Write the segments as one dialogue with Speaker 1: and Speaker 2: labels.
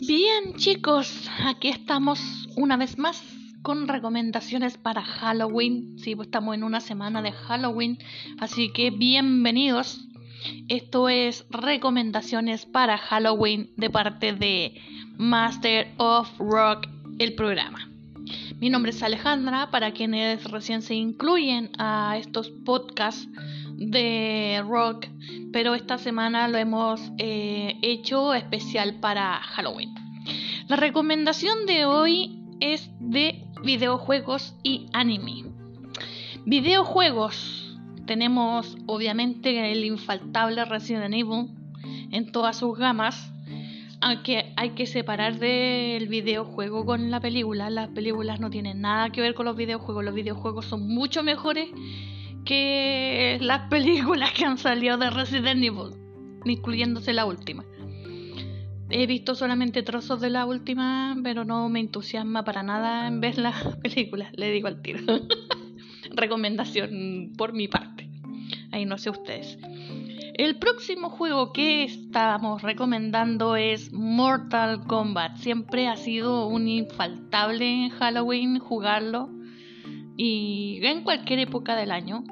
Speaker 1: Bien chicos, aquí estamos una vez más con recomendaciones para Halloween. Sí, pues estamos en una semana de Halloween, así que bienvenidos. Esto es recomendaciones para Halloween de parte de Master of Rock, el programa. Mi nombre es Alejandra, para quienes recién se incluyen a estos podcasts de rock, pero esta semana lo hemos eh, hecho especial para Halloween. La recomendación de hoy es de videojuegos y anime. Videojuegos. Tenemos obviamente el infaltable Resident Evil en todas sus gamas. Aunque hay que separar del videojuego con la película. Las películas no tienen nada que ver con los videojuegos. Los videojuegos son mucho mejores que las películas que han salido de Resident Evil, incluyéndose la última. He visto solamente trozos de la última, pero no me entusiasma para nada en ver las películas, le digo al tiro. Recomendación por mi parte. Ahí no sé ustedes. El próximo juego que estamos recomendando es Mortal Kombat. Siempre ha sido un infaltable en Halloween jugarlo y en cualquier época del año.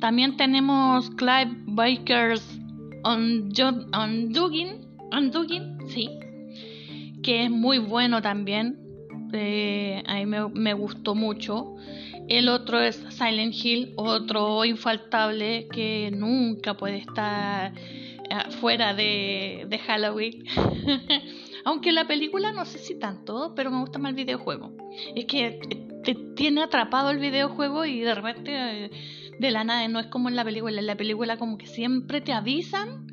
Speaker 1: También tenemos Clive Bikers on, on Dugin, sí, que es muy bueno también. Eh, a mí me, gustó mucho. El otro es Silent Hill, otro infaltable que nunca puede estar eh, fuera de, Halloween. Aunque la película no sé si tanto, pero me gusta más el videojuego. Es que te tiene atrapado el videojuego y de repente eh, de la nada no es como en la película. En la película como que siempre te avisan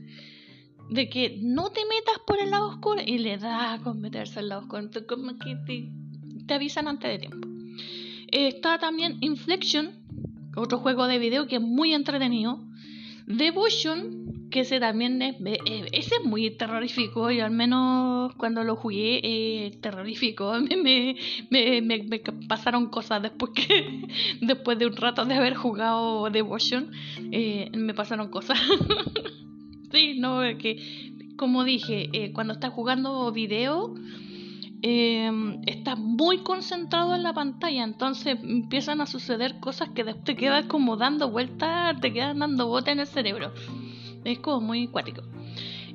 Speaker 1: de que no te metas por el lado oscuro y le da con meterse al lado oscuro. como que te, avisan antes de tiempo. Está también Inflection, otro juego de video que es muy entretenido. Devotion, que ese también es, eh, ese es muy terrorífico y al menos cuando lo jugué eh, terrorífico me, me, me, pasaron cosas después que después de un rato de haber jugado Devotion eh, me pasaron cosas sí no que como dije eh, cuando estás jugando video eh, estás muy concentrado en la pantalla, entonces empiezan a suceder cosas que te quedas como dando vueltas, te quedan dando bote en el cerebro. Es como muy acuático.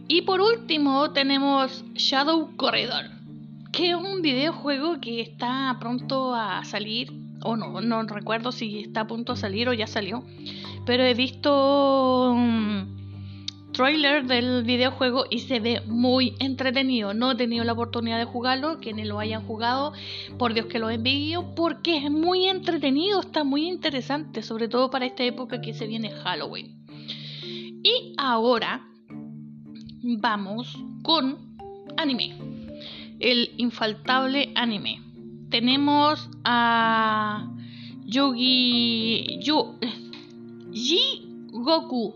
Speaker 1: Y por último tenemos Shadow Corridor, que es un videojuego que está pronto a salir, o no, no recuerdo si está a punto de salir o ya salió, pero he visto un trailer del videojuego y se ve muy entretenido. No he tenido la oportunidad de jugarlo, quienes lo hayan jugado, por Dios que lo envío, porque es muy entretenido, está muy interesante, sobre todo para esta época que se viene Halloween. Y ahora vamos con anime. El infaltable anime. Tenemos a Yogi Yu, Ji Goku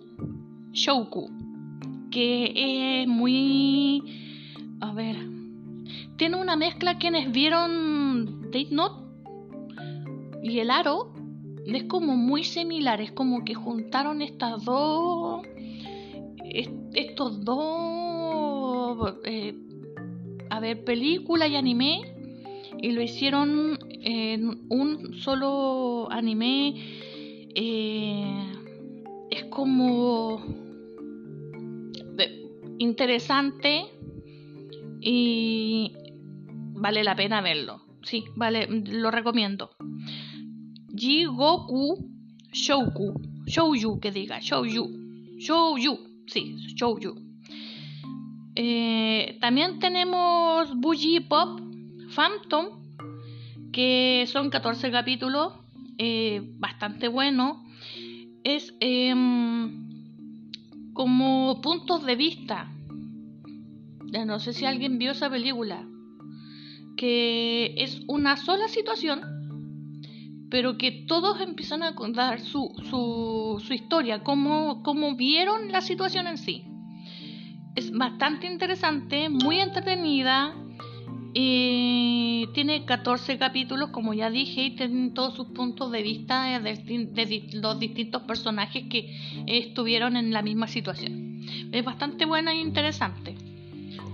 Speaker 1: Shouku, que es muy a ver, tiene una mezcla quienes vieron Date Note y el aro es como muy similar, es como que juntaron estas dos estos dos, eh, a ver, película y anime, y lo hicieron en un solo anime. Eh, es como interesante y vale la pena verlo. Sí, vale, lo recomiendo. Jigoku Shouku, Shouju que diga, Shouju, Shouju sí, Shouju. Eh, también tenemos Bougie Pop Phantom, que son 14 capítulos, eh, bastante bueno. Es em, como puntos de vista. No sé si alguien vio esa película. Que es una sola situación pero que todos empiezan a contar su, su, su historia, cómo, cómo vieron la situación en sí. Es bastante interesante, muy entretenida Tiene 14 capítulos, como ya dije, y tienen todos sus puntos de vista de, los distintos personajes que estuvieron en la misma situación. Es bastante buena e interesante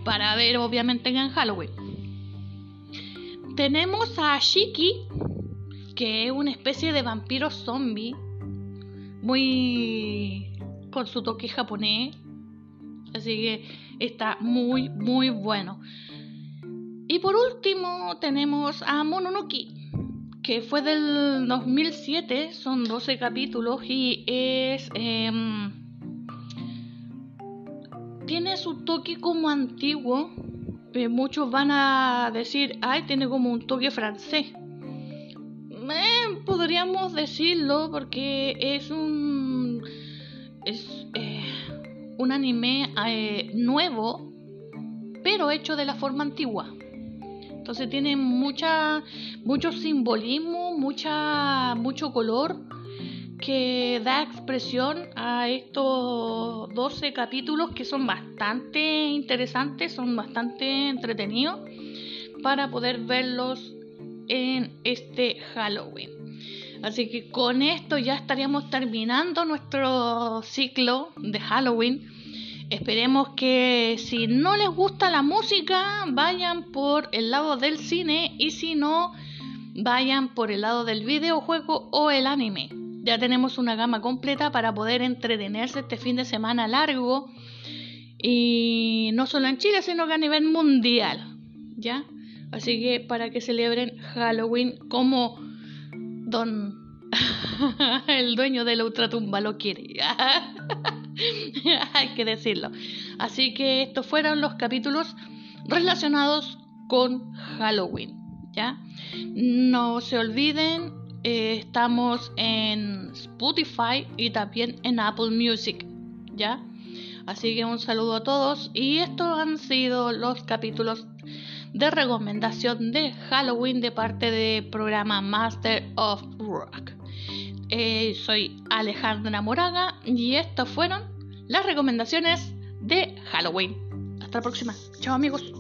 Speaker 1: para ver, obviamente, en Halloween. Tenemos a Shiki, que es una especie de vampiro zombie, muy con su toque japonés. Así que está muy, muy bueno. Y por último tenemos a Mononoke, que fue del 2007, son 12 capítulos y es... Em, tiene su toque como antiguo. Eh, muchos van a decir, ay, tiene como un toque francés. Eh, podríamos decirlo porque es un... Es eh, un anime nuevo, pero hecho de la forma antigua. Entonces tiene mucha, mucho simbolismo, mucha, mucho color que da expresión a estos 12 capítulos que son bastante interesantes, son bastante entretenidos para poder verlos en este Halloween. Así que con esto ya estaríamos terminando nuestro ciclo de Halloween. Esperemos que si no les gusta la música, vayan por el lado del cine y si no, vayan por el lado del videojuego o el anime. Ya tenemos una gama completa para poder entretenerse este fin de semana largo y no solo en Chile, sino que a nivel mundial. ¿Ya? Así que para que celebren Halloween como don el dueño de la ultratumba lo quiere. Hay que decirlo. Así que estos fueron los capítulos relacionados con Halloween. ¿Ya? No se olviden, eh, estamos en Spotify y también en Apple Music. ¿Ya? Así que un saludo a todos. Y estos han sido los capítulos de recomendación de Halloween de parte del programa Master of Rock. Eh, soy Alejandra Moraga y estas fueron las recomendaciones de Halloween. Hasta la próxima. Chao amigos.